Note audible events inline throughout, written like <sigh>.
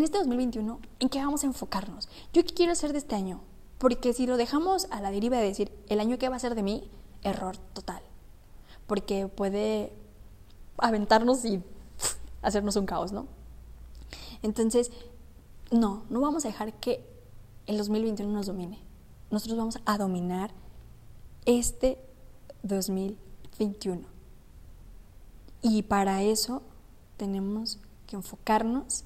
en este 2021, ¿en qué vamos a enfocarnos? ¿Yo qué quiero hacer de este año? Porque si lo dejamos a la deriva de decir, el año que va a ser de mí, error total. Porque puede aventarnos y hacernos un caos, ¿no? Entonces, no, no vamos a dejar que el 2021 nos domine. Nosotros vamos a dominar este 2021. Y para eso tenemos que enfocarnos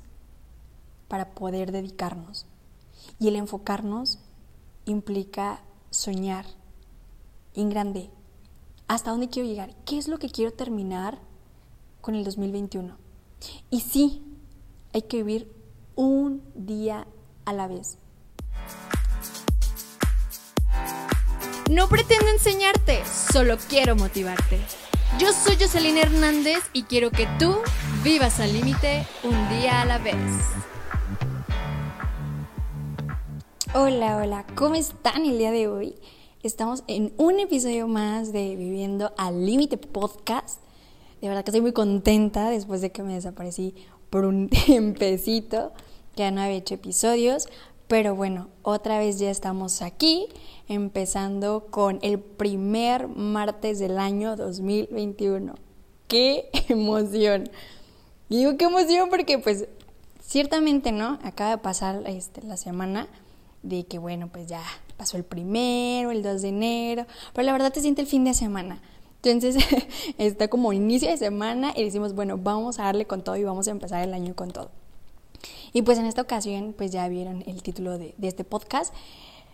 para poder dedicarnos. Y el enfocarnos implica soñar en grande. ¿Hasta dónde quiero llegar? ¿Qué es lo que quiero terminar con el 2021? Y sí, hay que vivir un día a la vez. No pretendo enseñarte, solo quiero motivarte. Yo soy Jocelyn Hernández y quiero que tú vivas al límite un día a la vez. Hola, hola, ¿cómo están el día de hoy? Estamos en un episodio más de Viviendo al Límite Podcast. De verdad que estoy muy contenta después de que me desaparecí por un <laughs> tiempecito. Ya no había hecho episodios, pero bueno, otra vez ya estamos aquí, empezando con el primer martes del año 2021. ¡Qué <laughs> emoción! Digo qué emoción porque pues ciertamente, ¿no? Acaba de pasar este, la semana de que bueno, pues ya pasó el primero, el 2 de enero, pero la verdad te siente el fin de semana. Entonces <laughs> está como inicio de semana y decimos, bueno, vamos a darle con todo y vamos a empezar el año con todo. Y pues en esta ocasión, pues ya vieron el título de, este podcast.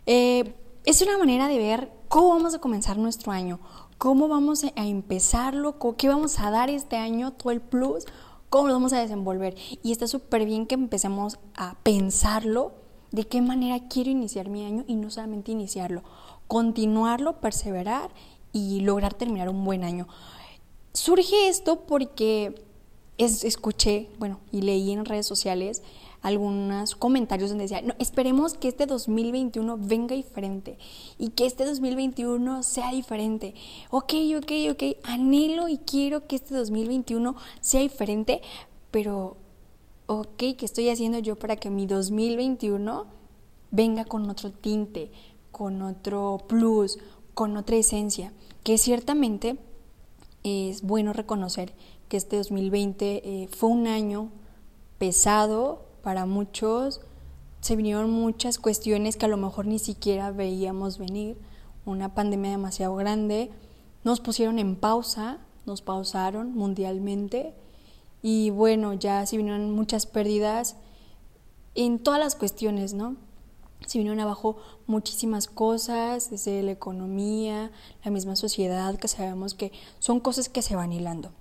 Eh, es una manera de ver cómo vamos a comenzar nuestro año, cómo vamos a empezarlo, qué vamos a dar este año, todo el plus, cómo lo vamos a desenvolver. Y está súper bien que empecemos a pensarlo de qué manera quiero iniciar mi año y no solamente iniciarlo, continuarlo, perseverar y lograr terminar un buen año. Surge esto porque es, escuché, bueno, y leí en redes sociales algunos comentarios donde decía, no, esperemos que este 2021 venga diferente y que este 2021 sea diferente. Ok, ok, ok, anhelo y quiero que este 2021 sea diferente, pero ok, ¿qué estoy haciendo yo para que mi 2021 venga con otro tinte, con otro plus, con otra esencia? Que ciertamente es bueno reconocer que este 2020 eh, fue un año pesado para muchos, se vinieron muchas cuestiones que a lo mejor ni siquiera veíamos venir, una pandemia demasiado grande, nos pusieron en pausa, nos pausaron mundialmente y bueno, ya se vinieron muchas pérdidas en todas las cuestiones, ¿no? Se vinieron abajo muchísimas cosas, desde la economía, la misma sociedad, que sabemos que son cosas que se van hilando.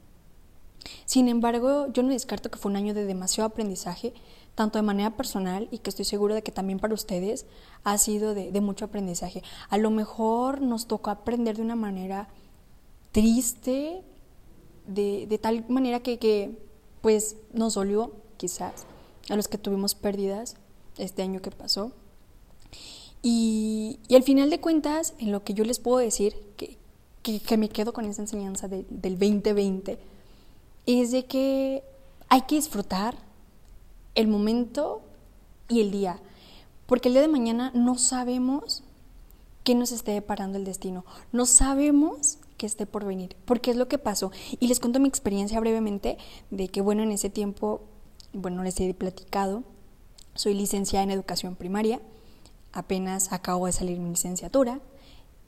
Sin embargo, yo no descarto que fue un año de demasiado aprendizaje, tanto de manera personal y que estoy seguro de que también para ustedes ha sido de, de mucho aprendizaje. A lo mejor nos tocó aprender de una manera triste, de, de tal manera que, que pues nos dolió quizás a los que tuvimos pérdidas este año que pasó. Y, al final de cuentas, en lo que yo les puedo decir, que, que, me quedo con esa enseñanza del 2020, es de que hay que disfrutar el momento y el día, porque el día de mañana no sabemos qué nos esté deparando el destino, no sabemos que esté por venir, porque es lo que pasó. Y les cuento mi experiencia brevemente de que, bueno, en ese tiempo, bueno, les he platicado, soy licenciada en educación primaria, apenas acabo de salir mi licenciatura,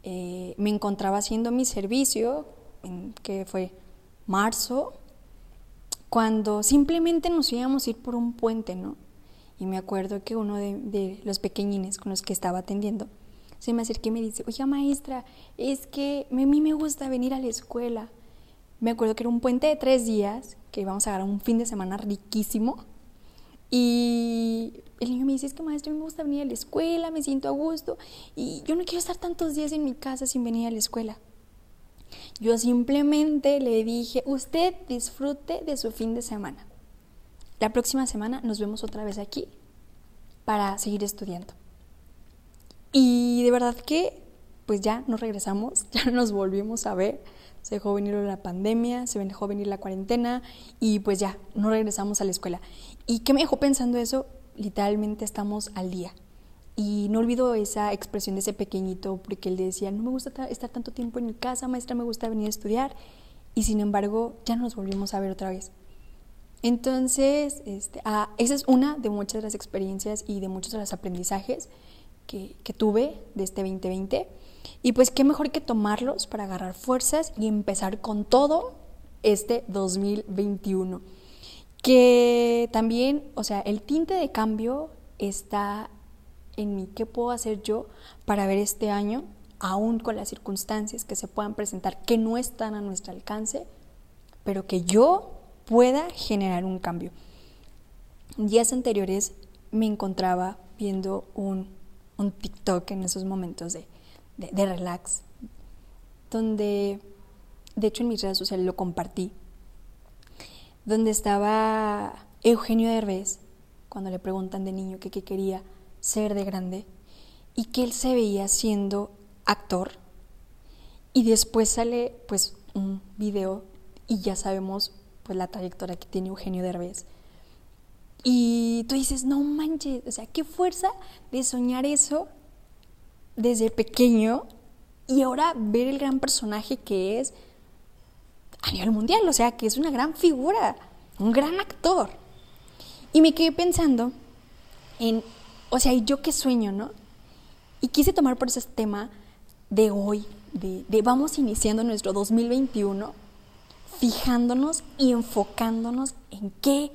eh, me encontraba haciendo mi servicio, que fue marzo, cuando simplemente nos íbamos a ir por un puente, ¿no? Y me acuerdo que uno de los pequeñines con los que estaba atendiendo, se me acerqué y me dice, oye maestra, es que a mí me gusta venir a la escuela. Me acuerdo que era un puente de tres días, que íbamos a agarrar un fin de semana riquísimo. Y el niño me dice, es que maestra, me gusta venir a la escuela, me siento a gusto y yo no quiero estar tantos días en mi casa sin venir a la escuela. Yo simplemente le dije, usted disfrute de su fin de semana. La próxima semana nos vemos otra vez aquí para seguir estudiando. Y de verdad que pues ya nos regresamos, <laughs> ya nos volvimos a ver. Se dejó venir la pandemia, se dejó venir la cuarentena y pues ya, no regresamos a la escuela. ¿Y qué me dejó pensando eso? literalmente estamos al día. Y no olvido esa expresión de ese pequeñito, porque él decía, no me gusta estar tanto tiempo en mi casa, maestra, me gusta venir a estudiar. Y sin embargo, ya nos volvimos a ver otra vez. Entonces, este, ah, esa es una de muchas de las experiencias y de muchos de los aprendizajes que, tuve de este 2020. Y pues qué mejor que tomarlos para agarrar fuerzas y empezar con todo este 2021. Que también, o sea, el tinte de cambio está en mí. ¿Qué puedo hacer yo para ver este año, aún con las circunstancias que se puedan presentar, que no están a nuestro alcance, pero que yo pueda generar un cambio? Días anteriores me encontraba viendo un, un TikTok en esos momentos de, de relax, donde, de hecho en mis redes sociales lo compartí, donde estaba Eugenio Derbez, cuando le preguntan de niño qué quería ser de grande, y que él se veía siendo actor. Y después sale pues un video y ya sabemos pues la trayectoria que tiene Eugenio Derbez. Y tú dices, no manches, o sea, qué fuerza de soñar eso desde pequeño y ahora ver el gran personaje que es a nivel mundial, o sea, que es una gran figura, un gran actor. Y me quedé pensando en, o sea, yo qué sueño, ¿no? Y quise tomar por ese tema de hoy, de vamos iniciando nuestro 2021, fijándonos y enfocándonos en qué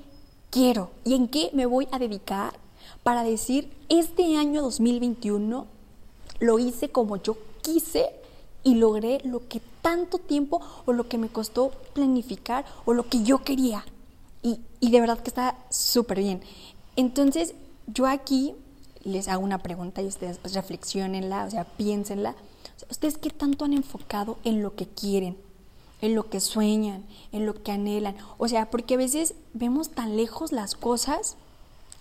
quiero y en qué me voy a dedicar para decir, este año 2021 lo hice como yo quise y logré lo que tanto tiempo o lo que me costó planificar o lo que yo quería. Y, y de verdad que está súper bien. Entonces, yo aquí les hago una pregunta y ustedes pues reflexionenla, o sea, piénsenla. ¿Ustedes qué tanto han enfocado en lo que quieren? En lo que sueñan, en lo que anhelan. O sea, porque a veces vemos tan lejos las cosas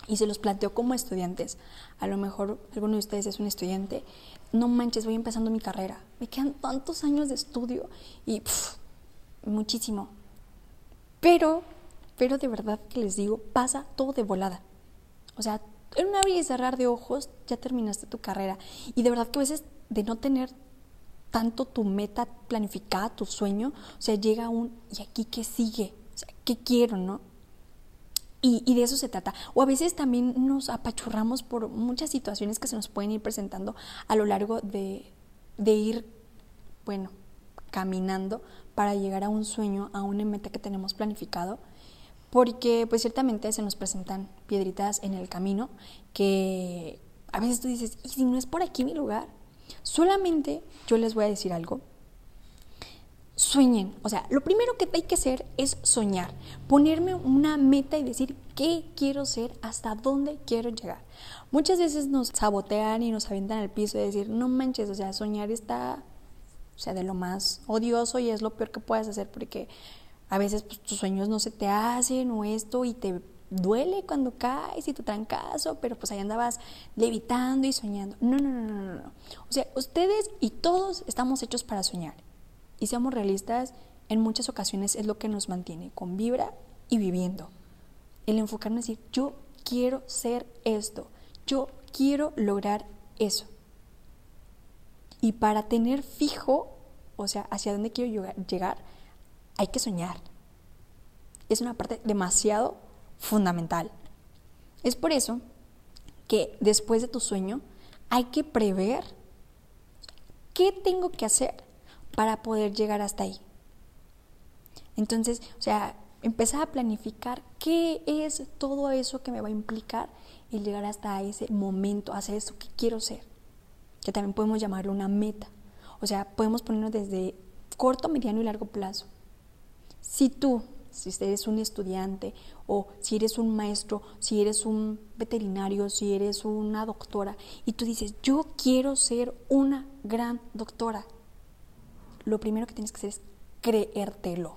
y se los planteo como estudiantes. A lo mejor alguno de ustedes es un estudiante no manches, voy empezando mi carrera. Me quedan tantos años de estudio y muchísimo. Pero, pero de verdad que les digo, pasa todo de volada. O sea, en un abrir y cerrar de ojos ya terminaste tu carrera. Y de verdad que a veces de no tener tanto tu meta planificada, tu sueño, o sea, llega un, ¿y aquí qué sigue? O sea, ¿qué quiero, no? Y, de eso se trata. O a veces también nos apachurramos por muchas situaciones que se nos pueden ir presentando a lo largo de, de ir, bueno, caminando para llegar a un sueño, a una meta que tenemos planificado, porque pues ciertamente se nos presentan piedritas en el camino que a veces tú dices, ¿y si no es por aquí mi lugar? Solamente yo les voy a decir algo sueñen. O sea, lo primero que hay que hacer es soñar, ponerme una meta y decir qué quiero ser, hasta dónde quiero llegar. Muchas veces nos sabotean y nos avientan al piso y decir, no manches, o sea, soñar está, o sea, de lo más odioso y es lo peor que puedes hacer porque a veces pues, tus sueños no se te hacen o esto y te duele cuando caes y tu trancazo, pero pues ahí andabas levitando y soñando. No, no, no, no, no. O sea, ustedes y todos estamos hechos para soñar. Y seamos realistas, en muchas ocasiones es lo que nos mantiene con vibra y viviendo. El enfocarnos en decir, yo quiero ser esto, yo quiero lograr eso. Y para tener fijo, o sea, hacia dónde quiero llegar, hay que soñar. Es una parte demasiado fundamental. Es por eso que después de tu sueño hay que prever qué tengo que hacer para poder llegar hasta ahí. Entonces, o sea, empezar a planificar qué es todo eso que me va a implicar el llegar hasta ese momento, hacer eso que quiero ser, que también podemos llamarlo una meta. O sea, podemos ponernos desde corto, mediano y largo plazo. Si tú, si eres un estudiante o si eres un maestro, si eres un veterinario, si eres una doctora y tú dices, yo quiero ser una gran doctora, lo primero que tienes que hacer es creértelo.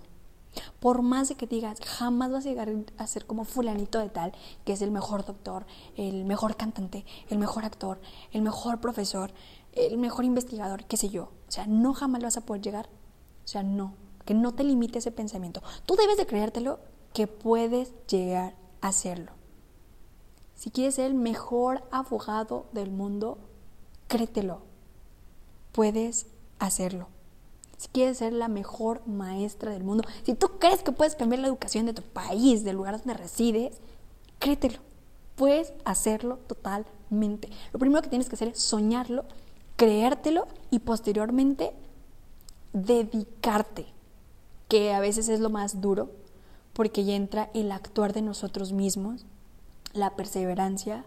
Por más de que digas, jamás vas a llegar a ser como fulanito de tal, que es el mejor doctor, el mejor cantante, el mejor actor, el mejor profesor, el mejor investigador, qué sé yo. O sea, no jamás vas a poder llegar. O sea, no. Que no te limite ese pensamiento. Tú debes de creértelo que puedes llegar a hacerlo. Si quieres ser el mejor abogado del mundo, créetelo. Puedes hacerlo. Si quieres ser la mejor maestra del mundo, si tú crees que puedes cambiar la educación de tu país, del lugar donde resides, créetelo. Puedes hacerlo totalmente. Lo primero que tienes que hacer es soñarlo, creértelo y posteriormente dedicarte, que a veces es lo más duro, porque ya entra el actuar de nosotros mismos, la perseverancia,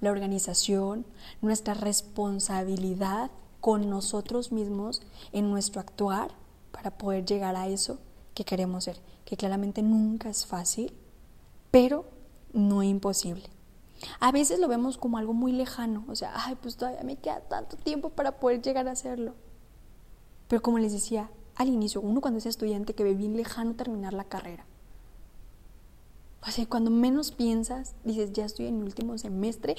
la organización, nuestra responsabilidad con nosotros mismos en nuestro actuar para poder llegar a eso que queremos ser, que claramente nunca es fácil, pero no imposible. A veces lo vemos como algo muy lejano, o sea, ay, pues todavía me queda tanto tiempo para poder llegar a hacerlo. Pero como les decía al inicio, uno cuando es estudiante que ve bien lejano terminar la carrera. O sea, cuando menos piensas, dices, ya estoy en mi último semestre,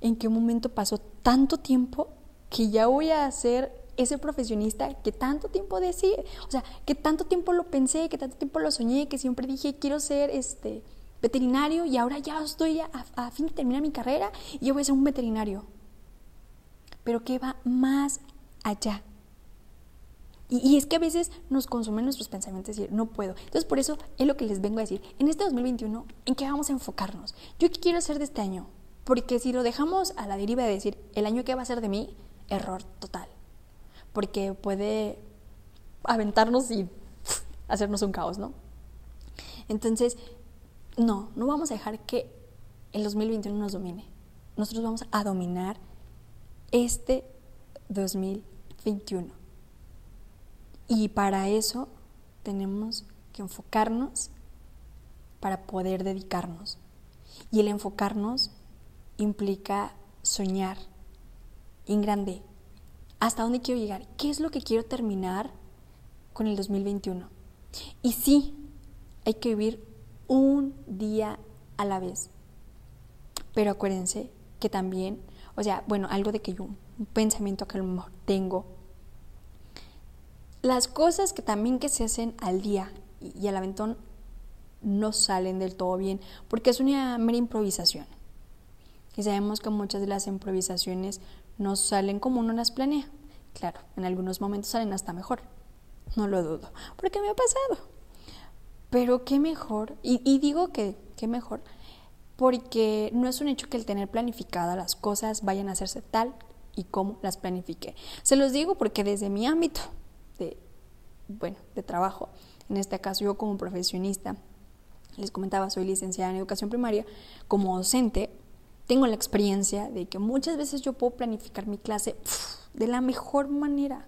¿en qué momento pasó tanto tiempo que ya voy a ser ese profesionista que tanto tiempo decía, o sea, que tanto tiempo lo pensé, que tanto tiempo lo soñé, que siempre dije, quiero ser este veterinario y ahora ya estoy a, fin de terminar mi carrera y yo voy a ser un veterinario. Pero que va más allá. Y, es que a veces nos consumen nuestros pensamientos y decir, no puedo. Entonces, por eso es lo que les vengo a decir. En este 2021, ¿en qué vamos a enfocarnos? ¿Yo qué quiero hacer de este año? Porque si lo dejamos a la deriva de decir, el año que va a ser de mí, error total, porque puede aventarnos y hacernos un caos, ¿no? Entonces, no, no vamos a dejar que el 2021 nos domine. Nosotros vamos a dominar este 2021. Y para eso tenemos que enfocarnos para poder dedicarnos. Y el enfocarnos implica soñar, en grande. ¿Hasta dónde quiero llegar? ¿Qué es lo que quiero terminar con el 2021? Y sí, hay que vivir un día a la vez. Pero acuérdense que también, o sea, bueno, algo de que yo, un pensamiento que a lo mejor tengo. Las cosas que también que se hacen al día y al aventón no salen del todo bien, porque es una mera improvisación. Y sabemos que muchas de las improvisaciones no salen como uno las planea. Claro, en algunos momentos salen hasta mejor, no lo dudo, porque me ha pasado. Pero qué mejor, y, digo que qué mejor, porque no es un hecho que el tener planificadas las cosas vayan a hacerse tal y como las planifique. Se los digo porque desde mi ámbito bueno, de trabajo, en este caso yo como profesionista, les comentaba, soy licenciada en educación primaria, como docente, tengo la experiencia de que muchas veces yo puedo planificar mi clase de la mejor manera.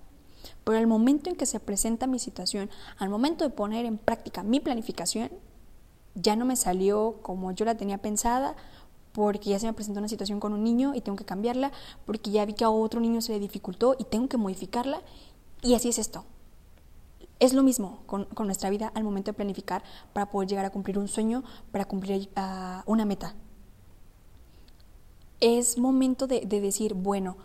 Pero al momento en que se presenta mi situación, al momento de poner en práctica mi planificación, ya no me salió como yo la tenía pensada, porque ya se me presentó una situación con un niño y tengo que cambiarla, porque ya vi que a otro niño se le dificultó y tengo que modificarla. Y así es esto. Es lo mismo con, nuestra vida al momento de planificar para poder llegar a cumplir un sueño, para cumplir uh, una meta es momento de, decir, bueno,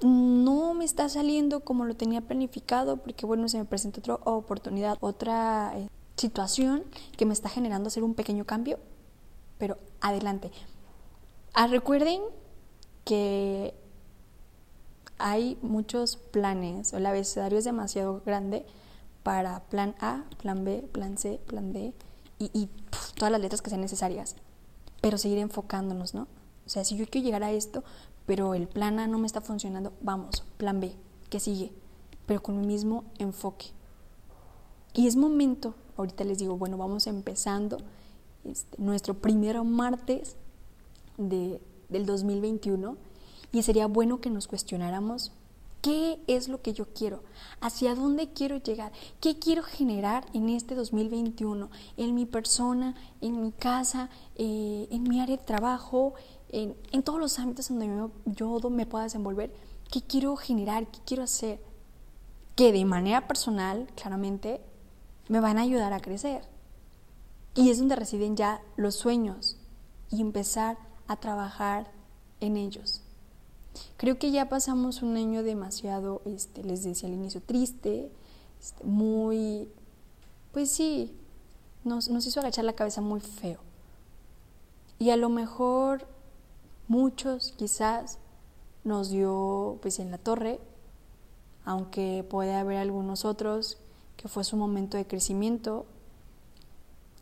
no me está saliendo como lo tenía planificado porque, bueno, se me presenta otra oportunidad, otra eh, situación que me está generando hacer un pequeño cambio, pero adelante. Ah, recuerden que hay muchos planes, el abecedario es demasiado grande para plan A, plan B, plan C, plan D y, todas las letras que sean necesarias, pero seguir enfocándonos, ¿no? O sea, si yo quiero llegar a esto, pero el plan A no me está funcionando, vamos, plan B, que sigue, pero con el mismo enfoque. Y es momento, ahorita les digo, bueno, vamos empezando este, nuestro primer martes de, del 2021 y sería bueno que nos cuestionáramos ¿Qué es lo que yo quiero? ¿Hacia dónde quiero llegar? ¿Qué quiero generar en este 2021? En mi persona, en mi casa, eh, en mi área de trabajo, en, todos los ámbitos donde yo, yo me pueda desenvolver. ¿Qué quiero generar? ¿Qué quiero hacer? Que de manera personal, claramente, me van a ayudar a crecer. Y es donde residen ya los sueños y empezar a trabajar en ellos. Creo que ya pasamos un año demasiado, este, les decía al inicio, triste, este, muy, pues sí, nos, nos hizo agachar la cabeza muy feo. Y a lo mejor muchos quizás nos dio pues en la torre, aunque puede haber algunos otros que fue su momento de crecimiento.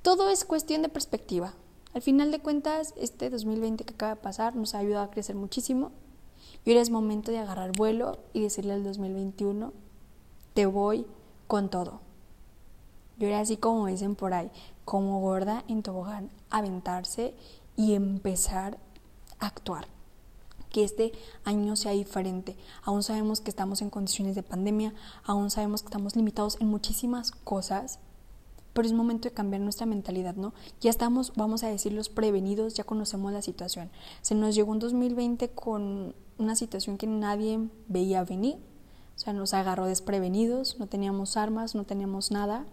Todo es cuestión de perspectiva. Al final de cuentas, este 2020 que acaba de pasar nos ha ayudado a crecer muchísimo y ahora es momento de agarrar vuelo y decirle al 2021, te voy con todo. Y ahora así como dicen por ahí, como gorda en tobogán, aventarse y empezar a actuar. Que este año sea diferente. Aún sabemos que estamos en condiciones de pandemia, aún sabemos que estamos limitados en muchísimas cosas, pero es momento de cambiar nuestra mentalidad, ¿no? Ya estamos, vamos a decir, los prevenidos, ya conocemos la situación. Se nos llegó un 2020 con una situación que nadie veía venir, o sea, nos agarró desprevenidos, no teníamos armas, no teníamos nada,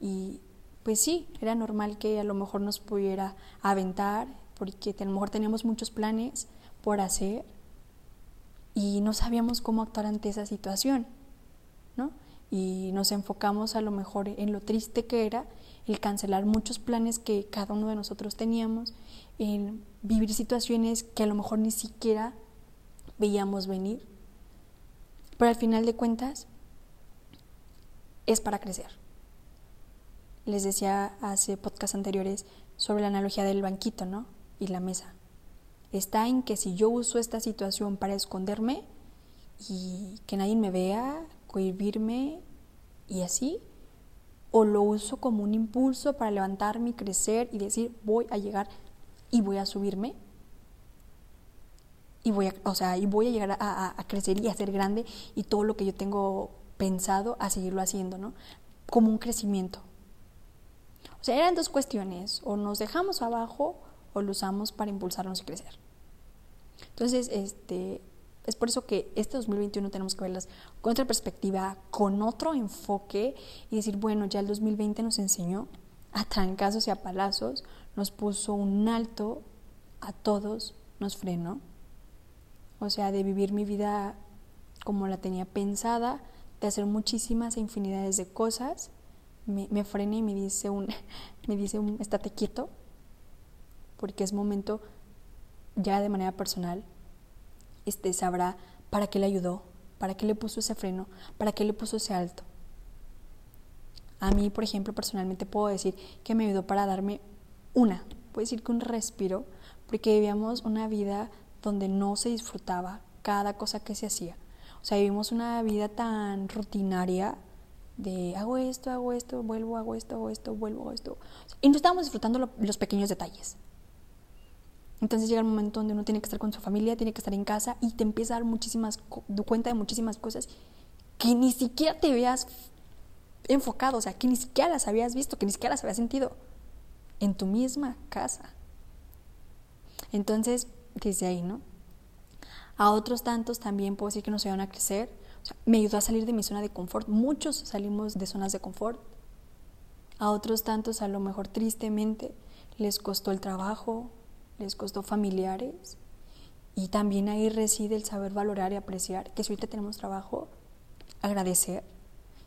y pues sí, era normal que a lo mejor nos pudiera aventar, porque a lo mejor teníamos muchos planes por hacer y no sabíamos cómo actuar ante esa situación, ¿no? y nos enfocamos a lo mejor en lo triste que era el cancelar muchos planes que cada uno de nosotros teníamos, en vivir situaciones que a lo mejor ni siquiera veíamos venir. Pero al final de cuentas es para crecer. Les decía hace podcasts anteriores sobre la analogía del banquito, ¿no? Y la mesa. Está en que si yo uso esta situación para esconderme y que nadie me vea, cohibirme y así, o lo uso como un impulso para levantarme y crecer y decir voy a llegar y voy a subirme y voy a, o sea, y voy a llegar a, a, crecer y a ser grande y todo lo que yo tengo pensado a seguirlo haciendo, ¿no? Como un crecimiento. O sea, eran dos cuestiones, o nos dejamos abajo o lo usamos para impulsarnos y crecer. Entonces, este, es por eso que este 2021 tenemos que verlas con otra perspectiva, con otro enfoque y decir, bueno, ya el 2020 nos enseñó a trancazos y a palazos, nos puso un alto a todos, nos frenó. O sea, de vivir mi vida como la tenía pensada, de hacer muchísimas e infinidades de cosas, me, me frena y me dice un, <laughs> me dice un, estate quieto, porque es momento ya de manera personal este, sabrá para qué le ayudó, para qué le puso ese freno, para qué le puso ese alto. A mí, por ejemplo, personalmente puedo decir que me ayudó para darme una, puedo decir que un respiro, porque vivíamos una vida donde no se disfrutaba cada cosa que se hacía. O sea, vivimos una vida tan rutinaria de hago esto, hago esto, vuelvo, hago esto, hago esto, vuelvo, hago esto. Y no estábamos disfrutando los pequeños detalles. Entonces llega el momento donde uno tiene que estar con su familia, tiene que estar en casa y te empieza a dar muchísimas cuenta de muchísimas cosas que ni siquiera te habías enfocado, o sea, que ni siquiera las habías visto, que ni siquiera las habías sentido en tu misma casa. Entonces, desde ahí, ¿no? A otros tantos también puedo decir que nos ayudan a crecer. Me ayudó a salir de mi zona de confort. Muchos salimos de zonas de confort. A otros tantos, a lo mejor tristemente, les costó el trabajo, les costó familiares y también ahí reside el saber valorar y apreciar que si ahorita tenemos trabajo, agradecer,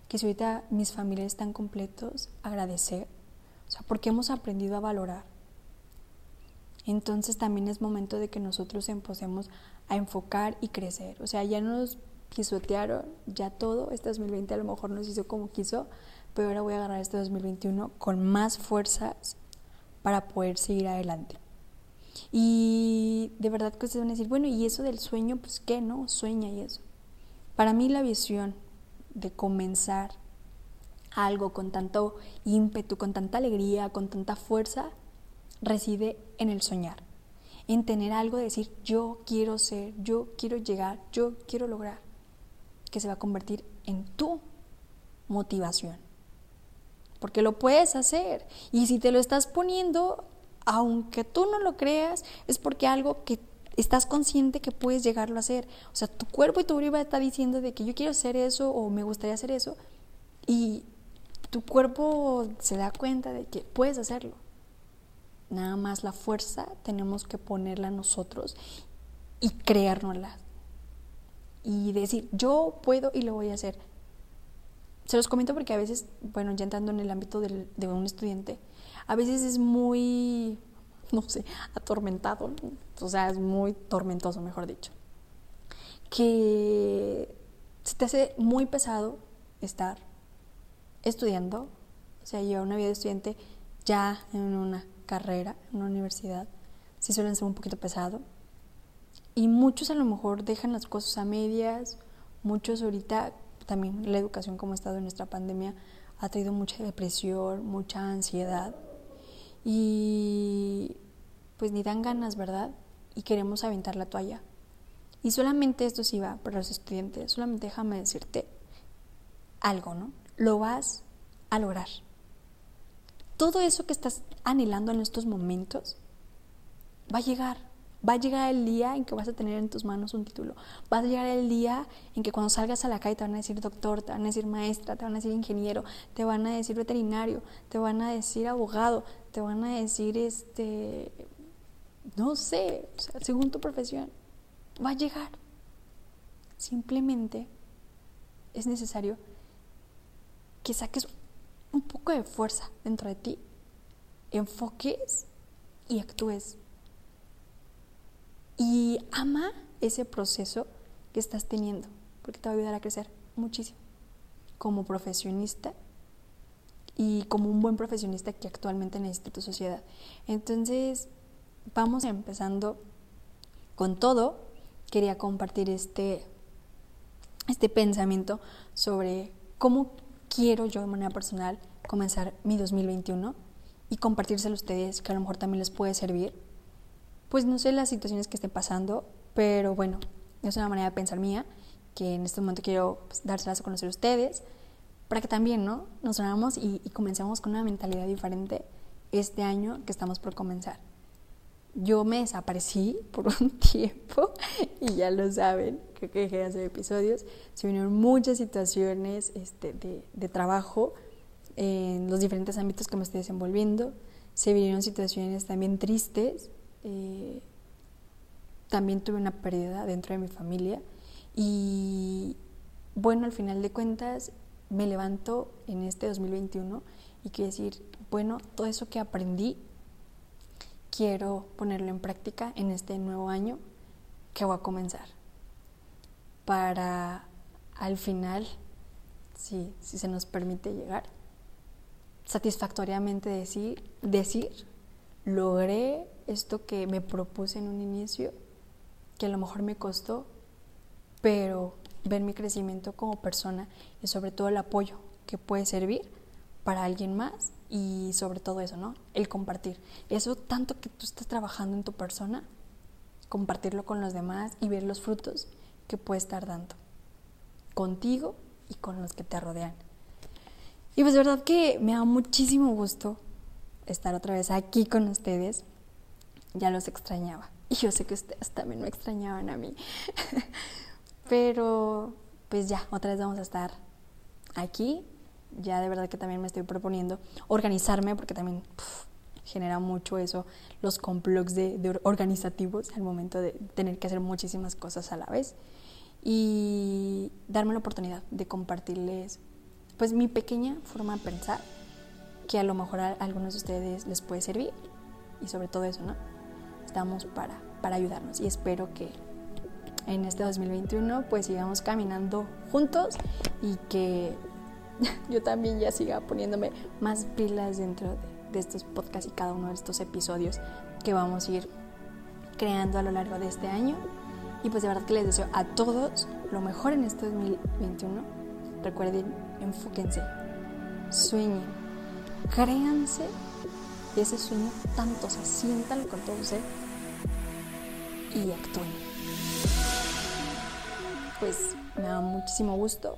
que si ahorita mis familiares están completos, agradecer, o sea, porque hemos aprendido a valorar. Entonces también es momento de que nosotros empecemos a enfocar y crecer, o sea, ya nos pisotearon, ya todo, este 2020 a lo mejor nos hizo como quiso, pero ahora voy a agarrar este 2021 con más fuerzas para poder seguir adelante. Y de verdad que ustedes van a decir, bueno, ¿y eso del sueño? Pues qué, ¿no? Sueña y eso. Para mí la visión de comenzar algo con tanto ímpetu, con tanta alegría, con tanta fuerza, reside en el soñar, en tener algo de decir, yo quiero ser, yo quiero llegar, yo quiero lograr, que se va a convertir en tu motivación. Porque lo puedes hacer. Y si te lo estás poniendo aunque tú no lo creas, es porque algo que estás consciente que puedes llegarlo a hacer. O sea, tu cuerpo y tu vida está diciendo de que yo quiero hacer eso o me gustaría hacer eso y tu cuerpo se da cuenta de que puedes hacerlo. Nada más la fuerza tenemos que ponerla nosotros y creérnosla. Y decir, yo puedo y lo voy a hacer. Se los comento porque a veces, bueno, ya entrando en el ámbito de un estudiante, a veces es muy <laughs> no sé, atormentado, o sea, es muy tormentoso, mejor dicho. Que se te hace muy pesado estar estudiando, o sea, llevar una vida de estudiante ya en una carrera, en una universidad, sí suelen ser un poquito pesado. Y muchos a lo mejor dejan las cosas a medias, muchos ahorita también la educación como ha estado en nuestra pandemia ha traído mucha depresión, mucha ansiedad y pues ni dan ganas, ¿verdad? Y queremos aventar la toalla. Y solamente esto sí va para los estudiantes, solamente déjame decirte algo, ¿no? Lo vas a lograr. Todo eso que estás anhelando en estos momentos va a llegar Va a llegar el día en que vas a tener en tus manos un título. Va a llegar el día en que cuando salgas a la calle te van a decir doctor, te van a decir maestra, te van a decir ingeniero, te van a decir veterinario, te van a decir abogado, te van a decir este, no sé, según tu profesión. Va a llegar. Simplemente es necesario que saques un poco de fuerza dentro de ti, enfoques y actúes y ama ese proceso que estás teniendo, porque te va a ayudar a crecer muchísimo como profesionista y como un buen profesionista que actualmente necesita tu sociedad. Entonces, vamos empezando con todo. Quería compartir este, este pensamiento sobre cómo quiero yo de manera personal comenzar mi 2021 y compartírselo a ustedes, que a lo mejor también les puede servir pues no sé las situaciones que estén pasando, pero bueno, es una manera de pensar mía que en este momento quiero pues, dárselas a conocer a ustedes para que también ¿no? nos unamos y, y comencemos con una mentalidad diferente este año que estamos por comenzar. Yo me desaparecí por un <laughs> tiempo y ya lo saben, creo que dejé de hacer episodios. Se vinieron muchas situaciones este, de, de trabajo en los diferentes ámbitos que me estoy desenvolviendo. Se vinieron situaciones también tristes eh, también tuve una pérdida dentro de mi familia y bueno, al final de cuentas me levanto en este 2021 y quiero decir, bueno, todo eso que aprendí quiero ponerlo en práctica en este nuevo año que voy a comenzar. Para al final, si, si se nos permite llegar, satisfactoriamente decir, decir, logré esto que me propuse en un inicio, que a lo mejor me costó, pero ver mi crecimiento como persona y sobre todo el apoyo que puede servir para alguien más y sobre todo eso, ¿no? El compartir. Eso tanto que tú estás trabajando en tu persona, compartirlo con los demás y ver los frutos que puede estar dando contigo y con los que te rodean. Y pues de verdad que me da muchísimo gusto estar otra vez aquí con ustedes ya los extrañaba. Y yo sé que ustedes también me extrañaban a mí. <laughs> Pero pues ya, otra vez vamos a estar aquí. Ya de verdad que también me estoy proponiendo organizarme porque también genera mucho eso, los complots de, organizativos al momento de tener que hacer muchísimas cosas a la vez. Y darme la oportunidad de compartirles pues mi pequeña forma de pensar que a lo mejor a algunos de ustedes les puede servir y sobre todo eso, ¿no? estamos para, para ayudarnos y espero que en este 2021 pues sigamos caminando juntos y que <laughs> yo también ya siga poniéndome más pilas dentro de, estos podcasts y cada uno de estos episodios que vamos a ir creando a lo largo de este año. Y pues de verdad que les deseo a todos lo mejor en este 2021. Recuerden, enfóquense, sueñen, créanse ese sueño tanto, se sientan con todo ser y actúen. Pues me da muchísimo gusto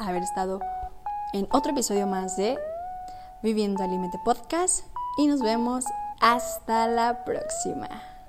haber estado en otro episodio más de Viviendo al Podcast y nos vemos hasta la próxima.